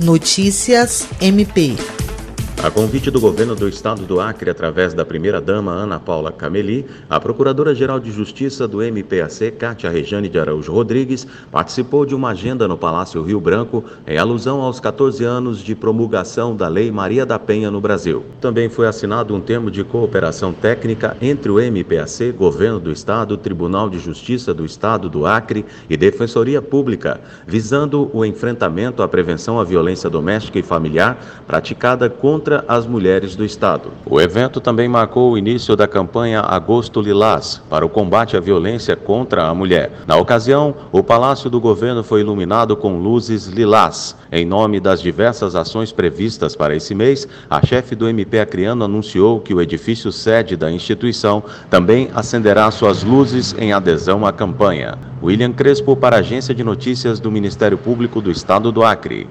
Notícias MP. A convite do governo do estado do Acre, através da primeira-dama Ana Paula Cameli, a Procuradora-Geral de Justiça do MPAC, Cátia Rejane de Araújo Rodrigues, participou de uma agenda no Palácio Rio Branco em alusão aos 14 anos de promulgação da Lei Maria da Penha no Brasil. Também foi assinado um termo de cooperação técnica entre o MPAC, Governo do Estado, Tribunal de Justiça do Estado do Acre e Defensoria Pública, visando o enfrentamento à prevenção à violência doméstica e familiar praticada contra contra as mulheres do Estado. O evento também marcou o início da campanha Agosto Lilás para o combate à violência contra a mulher. Na ocasião, o Palácio do Governo foi iluminado com luzes lilás. Em nome das diversas ações previstas para esse mês, a chefe do MP Acreano anunciou que o edifício sede da instituição também acenderá suas luzes em adesão à campanha. William Crespo para a Agência de Notícias do Ministério Público do Estado do Acre.